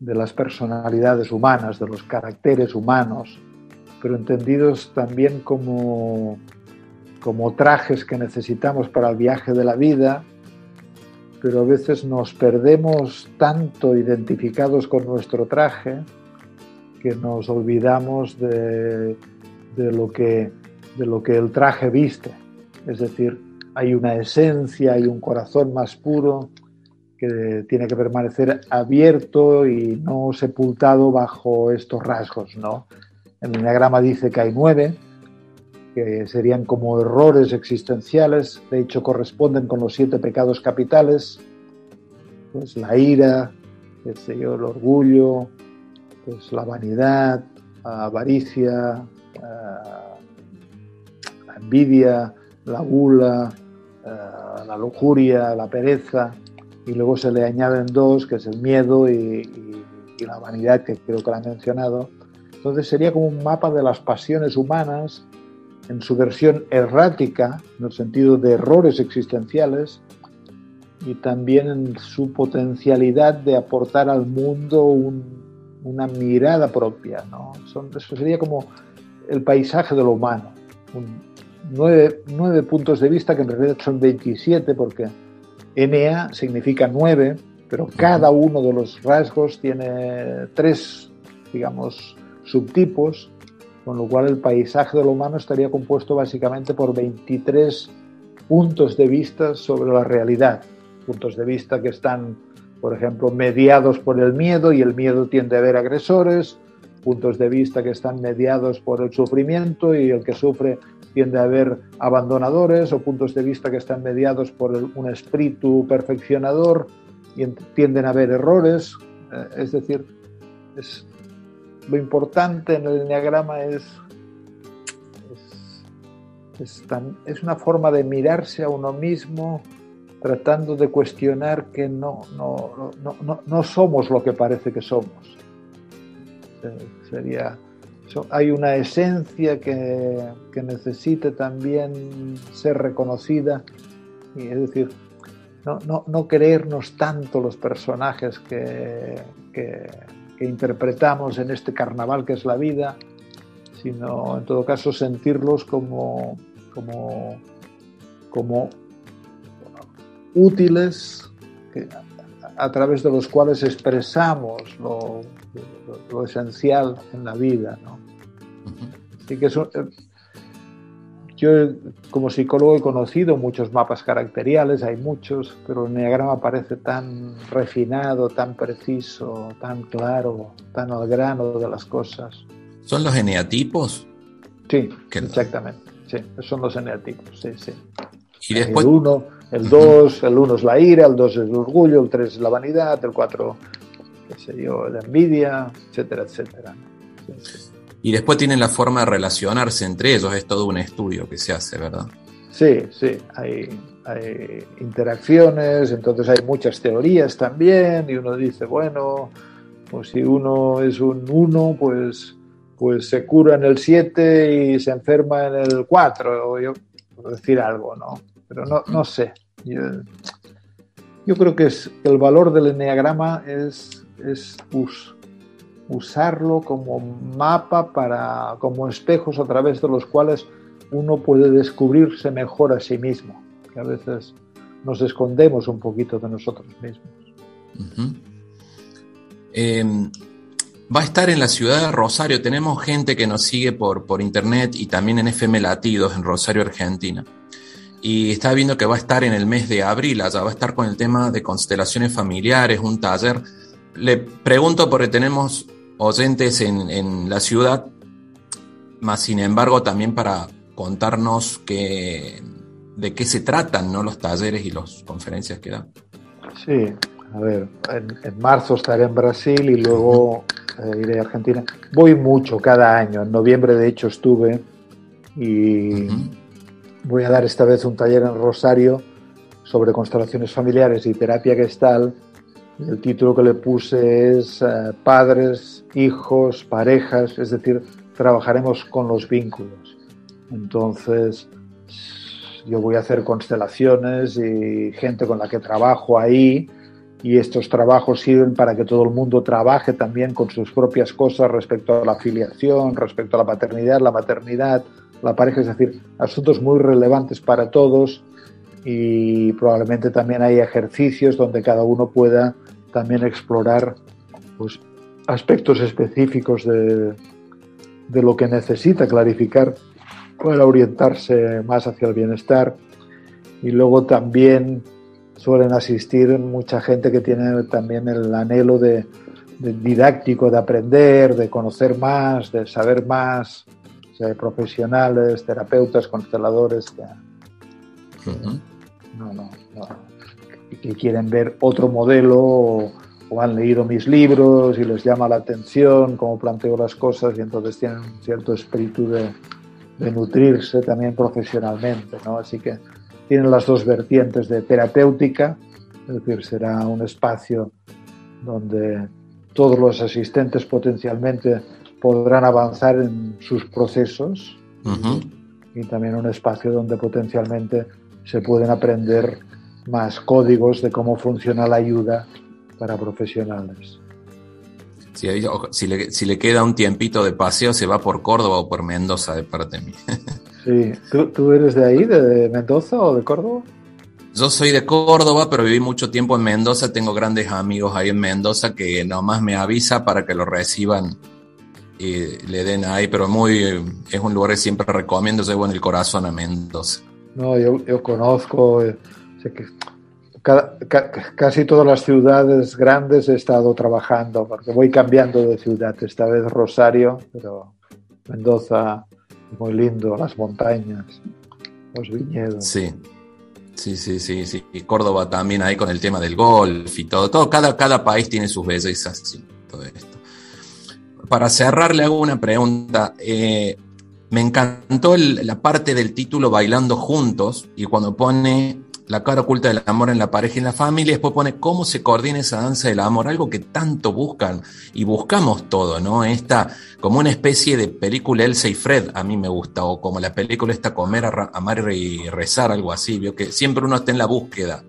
de las personalidades humanas, de los caracteres humanos, pero entendidos también como, como trajes que necesitamos para el viaje de la vida, pero a veces nos perdemos tanto identificados con nuestro traje que nos olvidamos de, lo que, de lo que el traje viste. Es decir, hay una esencia, hay un corazón más puro que tiene que permanecer abierto y no sepultado bajo estos rasgos. ¿no? El diagrama dice que hay nueve, que serían como errores existenciales, de hecho corresponden con los siete pecados capitales, pues la ira, el orgullo, pues la vanidad, la avaricia, la envidia, la gula, la lujuria, la pereza, y luego se le añaden dos, que es el miedo y, la vanidad, que creo que la han mencionado. Entonces sería como un mapa de las pasiones humanas en su versión errática, en el sentido de errores existenciales, y también en su potencialidad de aportar al mundo una mirada propia. ¿no? Son, eso sería como el paisaje de lo humano. nueve, nueve, puntos de vista, que en realidad son 27, porque NA significa nueve, pero cada uno de los rasgos tiene tres, digamos, subtipos, con lo cual el paisaje de lo humano estaría compuesto básicamente por 23 puntos de vista sobre la realidad. Puntos de vista que están, por ejemplo, mediados por el miedo y el miedo tiende a ver agresores, puntos de vista que están mediados por el sufrimiento y el que sufre tiende a haber abandonadores o puntos de vista que están mediados por un espíritu perfeccionador y tienden a haber errores. Eh, es decir, es, lo importante en el enneagrama es, es, es, una forma de mirarse a uno mismo tratando de cuestionar que no, no, no, no somos lo que parece que somos. Sería, hay una esencia que, que necesita también ser reconocida, y es decir, no, no, no creernos tanto los personajes que, que, interpretamos en este carnaval que es la vida, sino en todo caso sentirlos como, como, como útiles a través de los cuales expresamos lo, lo, esencial en la vida. ¿no? Así que eso, eh, yo como psicólogo he conocido muchos mapas caracteriales, hay muchos, pero el neagrama parece tan refinado, tan preciso, tan claro, tan al grano de las cosas.
¿Son los eneatipos?
Sí, exactamente. Sí, son los eneatipos, sí, sí.
Y después...
El 1, el 2, el 1 es la ira, el 2 es el orgullo, el 3 es la vanidad, el 4 qué sé yo, la envidia, etcétera, etcétera.
Y después tienen la forma de relacionarse entre ellos, es todo un estudio que se hace, ¿verdad?
Sí, sí, hay, interacciones, entonces hay muchas teorías también, y uno dice, bueno, pues si uno es un 1, pues, pues se cura en el 7 y se enferma en el 4, o yo, decir algo, ¿no? Pero no, no sé. Yo, yo creo que es, el valor del enneagrama es es usarlo como mapa para, como espejos a través de los cuales uno puede descubrirse mejor a sí mismo, que a veces nos escondemos un poquito de nosotros mismos.
Em, va a estar en la ciudad de Rosario. Tenemos gente que nos sigue por, por internet y también en FM Latidos en Rosario, Argentina. Y está viendo que va a estar en el mes de abril, allá va a estar con el tema de constelaciones familiares, un taller le pregunto porque tenemos oyentes en, la ciudad, más sin embargo también para contarnos que, de qué se tratan ¿no? los talleres y las conferencias que dan.
Sí, a ver, en, marzo estaré en Brasil y luego eh, iré a Argentina. Voy mucho cada año, en noviembre de hecho estuve y voy a dar esta vez un taller en Rosario sobre constelaciones familiares y terapia gestal el título que le puse es eh, Padres, hijos, parejas, es decir, trabajaremos con los vínculos. Entonces, yo voy a hacer constelaciones y gente con la que trabajo ahí y estos trabajos sirven para que todo el mundo trabaje también con sus propias cosas respecto a la afiliación, respecto a la paternidad, la maternidad, la pareja, es decir, asuntos muy relevantes para todos y probablemente también hay ejercicios donde cada uno pueda también explorar pues, aspectos específicos de, de lo que necesita clarificar para orientarse más hacia el bienestar. Y luego también suelen asistir mucha gente que tiene también el anhelo de, didáctico, de aprender, de conocer más, de saber más, profesionales, terapeutas, consteladores. no, no, que quieren ver otro modelo o, han leído mis libros y les llama la atención cómo planteo las cosas y entonces tienen un cierto espíritu de, nutrirse también profesionalmente. ¿no? Así que tienen las dos vertientes de terapéutica, es decir, será un espacio donde todos los asistentes potencialmente podrán avanzar en sus procesos y también un espacio donde potencialmente se pueden aprender más códigos de cómo funciona la ayuda para profesionales.
Si, le, si, le, queda un tiempito de paseo, se va por Córdoba o por Mendoza de parte de mí.
sí, ¿Tú, ¿Tú, eres de ahí, de Mendoza o de Córdoba?
Yo soy de Córdoba, pero viví mucho tiempo en Mendoza. Tengo grandes amigos ahí en Mendoza que nomás me avisa para que lo reciban y le den ahí, pero muy es un lugar que siempre recomiendo. Llevo en el corazón a Mendoza.
No, yo, yo conozco, eh, sé que casi todas las ciudades grandes he estado trabajando, porque voy cambiando de ciudad, esta vez Rosario, pero Mendoza, muy lindo, las montañas, los viñedos.
Sí. Sí, sí, sí, sí. Y Córdoba también ahí con el tema del golf y todo. todo cada, cada país tiene sus bellezas, sí, todo esto. Para cerrar, le hago una pregunta. Eh, me encantó la parte del título Bailando Juntos y cuando pone la cara oculta del amor en la pareja y en la familia, después pone cómo se coordina esa danza del amor, algo que tanto buscan y buscamos todo, ¿no? Esta, como una especie de película Elsa y Fred, a mí me gusta, o como la película esta Comer, Amar y Rezar, algo así, que siempre uno está en la búsqueda.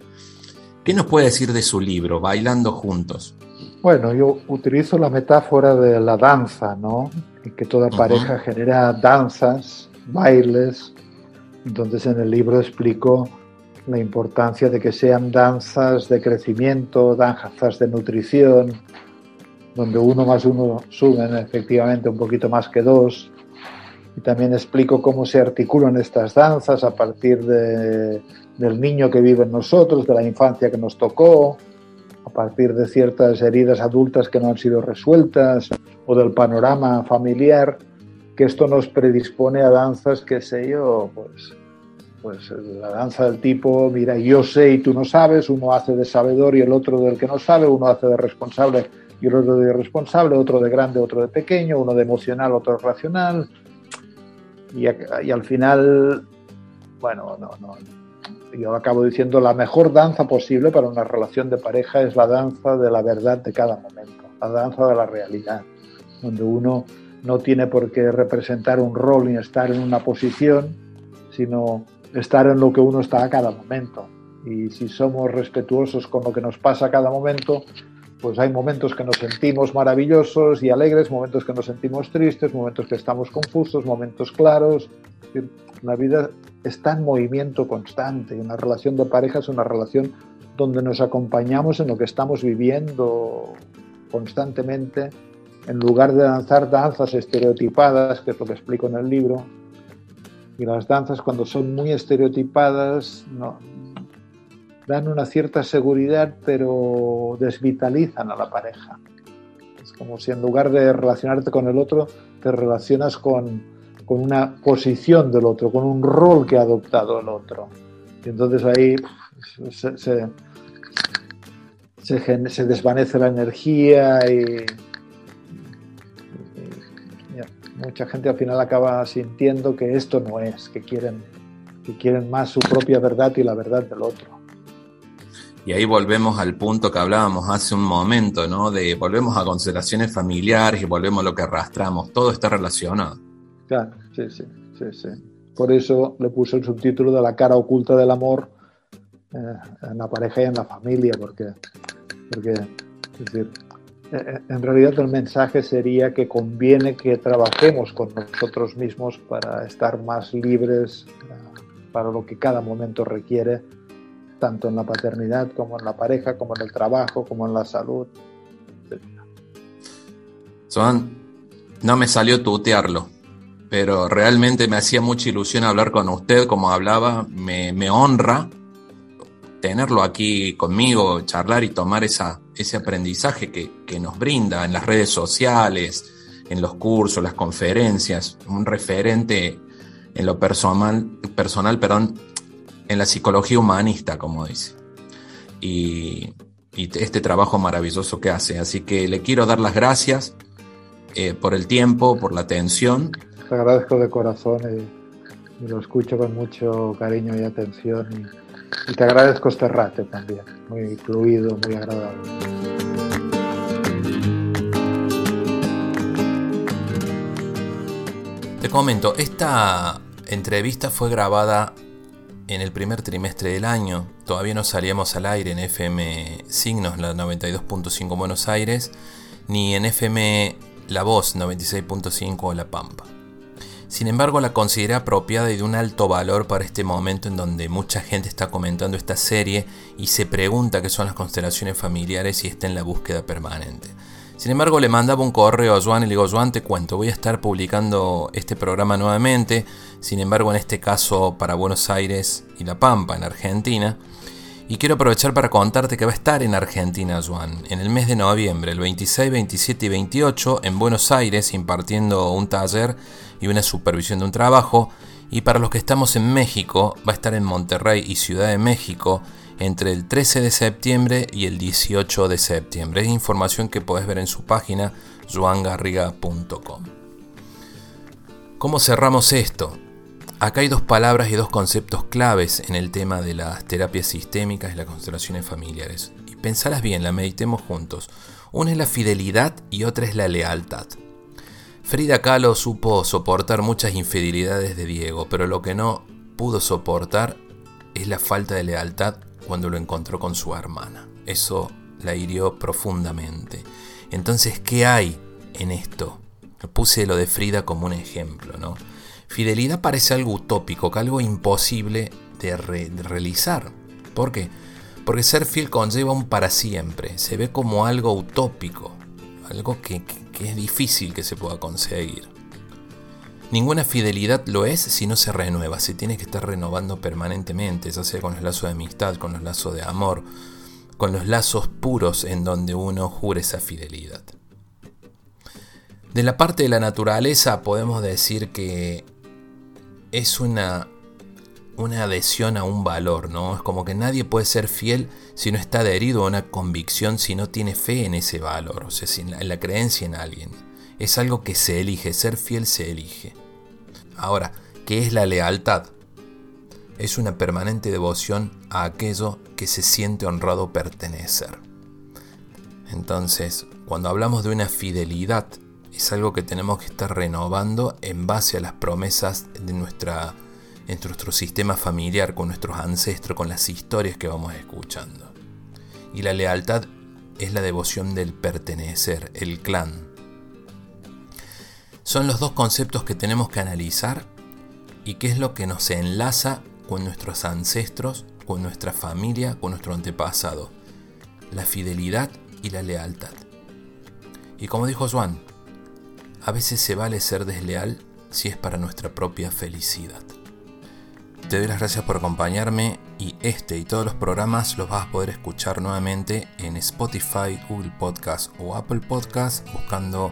¿Qué nos puede decir de su libro, Bailando Juntos?
Bueno, yo utilizo la metáfora de la danza, ¿no? Y que toda pareja genera danzas, bailes. Entonces en el libro explico la importancia de que sean danzas de crecimiento, danzas de nutrición, donde uno más uno suben efectivamente un poquito más que dos. Y también explico cómo se articulan estas danzas a partir de, del niño que vive en nosotros, de la infancia que nos tocó, a partir de ciertas heridas adultas que no han sido resueltas o del panorama familiar, que esto nos predispone a danzas, que sé yo, pues pues la danza del tipo, mira, yo sé y tú no sabes, uno hace de sabedor y el otro del que no sabe, uno hace de responsable y el otro de irresponsable, otro de grande, otro de pequeño, uno de emocional, otro de racional. Y, y al final, bueno, no, no, yo acabo diciendo, la mejor danza posible para una relación de pareja es la danza de la verdad de cada momento, la danza de la realidad, donde uno no tiene por qué representar un rol ni estar en una posición, sino estar en lo que uno está a cada momento. Y si somos respetuosos con lo que nos pasa a cada momento, pues hay momentos que nos sentimos maravillosos y alegres, momentos que nos sentimos tristes, momentos que estamos confusos, momentos claros. La vida está en movimiento constante y una relación de pareja es una relación donde nos acompañamos en lo que estamos viviendo constantemente, en lugar de danzar danzas estereotipadas, que es lo que explico en el libro, y las danzas cuando son muy estereotipadas no, dan una cierta seguridad pero desvitalizan a la pareja. Es como si en lugar de relacionarte con el otro, te relacionas con, con una posición del otro, con un rol que ha adoptado el otro. Y entonces ahí se, desvanece la energía y, mucha gente al final acaba sintiendo que esto no es, que quieren, que quieren más su propia verdad y la verdad del otro.
Y ahí volvemos al punto que hablábamos hace un momento, ¿no? De volvemos a consideraciones familiares y volvemos a lo que arrastramos. Todo está relacionado.
Claro, sí, sí, sí, sí. Por eso le puse el subtítulo de la cara oculta del amor eh, en la pareja y en la familia, porque, porque es eh, eh, en realidad el mensaje sería que conviene que trabajemos con nosotros mismos para estar más libres eh, para lo que cada momento requiere, tanto en la paternidad como en la pareja, como en el trabajo, como en la salud.
Son, no me salió tutearlo, pero realmente me hacía mucha ilusión hablar con usted, como hablaba, me, me honra tenerlo aquí conmigo, charlar y tomar esa, ese aprendizaje que, nos brinda en las redes sociales, en los cursos, las conferencias, un referente en lo personal, personal perdón, en la psicología humanista, como dice. Y, este trabajo maravilloso que hace. Así que le quiero dar las gracias eh, por el tiempo, por la atención.
Te agradezco de corazón y, lo escucho con mucho cariño y atención. Y, y te agradezco este rato también, muy fluido, muy agradable.
Te comento, esta entrevista fue grabada en el primer trimestre del año. Todavía no salíamos al aire en FM Signos, la 92.5 Buenos Aires, ni en FM La Voz 96.5 La Pampa. Sin embargo, la consideré apropiada y de un alto valor para este momento en donde mucha gente está comentando esta serie y se pregunta qué son las constelaciones familiares y está en la búsqueda permanente. Sin embargo, le mandaba un correo a Joan y le digo, Joan, te cuento, voy a estar publicando este programa nuevamente, sin embargo, en este caso para Buenos Aires y La Pampa, en Argentina. Y quiero aprovechar para contarte que va a estar en Argentina, Joan, en el mes de noviembre, el 26, 27 y 28, en Buenos Aires, impartiendo un taller y una supervisión de un trabajo. Y para los que estamos en México, va a estar en Monterrey y Ciudad de México entre el 13 de septiembre y el 18 de septiembre. Es información que podés ver en su página joangarriga.com. ¿Cómo cerramos esto? Acá hay dos palabras y dos conceptos claves en el tema de las terapias sistémicas y las constelaciones familiares. Y pensalas bien, la meditemos juntos. Una es la fidelidad y otra es la lealtad. Frida Kahlo supo soportar muchas infidelidades de Diego, pero lo que no pudo soportar es la falta de lealtad cuando lo encontró con su hermana. Eso la hirió profundamente. Entonces, ¿qué hay en esto? Puse lo de Frida como un ejemplo, ¿no? Fidelidad parece algo utópico, que algo imposible de, realizar. ¿Por qué? Porque ser fiel conlleva un para siempre. Se ve como algo utópico, algo que, que es difícil que se pueda conseguir. Ninguna fidelidad lo es si no se renueva, se tiene que estar renovando permanentemente, ya sea con los lazos de amistad, con los lazos de amor, con los lazos puros en donde uno jura esa fidelidad. De la parte de la naturaleza podemos decir que es una, una adhesión a un valor, ¿no? Es como que nadie puede ser fiel si no está adherido a una convicción, si no tiene fe en ese valor, o sea, en la creencia en alguien. Es algo que se elige, ser fiel se elige. Ahora, ¿qué es la lealtad? Es una permanente devoción a aquello que se siente honrado pertenecer. Entonces, cuando hablamos de una fidelidad, es algo que tenemos que estar renovando en base a las promesas de nuestra, nuestro sistema familiar, con nuestros ancestros, con las historias que vamos escuchando. Y la lealtad es la devoción del pertenecer, el clan. Son los dos conceptos que tenemos que analizar y qué es lo que nos enlaza con nuestros ancestros, con nuestra familia, con nuestro antepasado. La fidelidad y la lealtad. Y como dijo Juan, a veces se vale ser desleal si es para nuestra propia felicidad. Te doy las gracias por acompañarme y este y todos los programas los vas a poder escuchar nuevamente en Spotify, Google Podcast o Apple Podcast buscando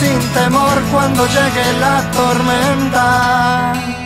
sin temor cuando llegue la tormenta.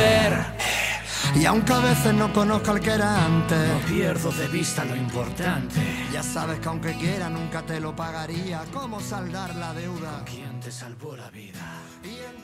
Y aunque a veces no conozca al que era antes,
No pierdo de vista lo importante.
ya sabes que aunque quiera nunca te lo pagaría. ¿Cómo saldar la deuda
¿Quién te salvó la vida?
y entregar?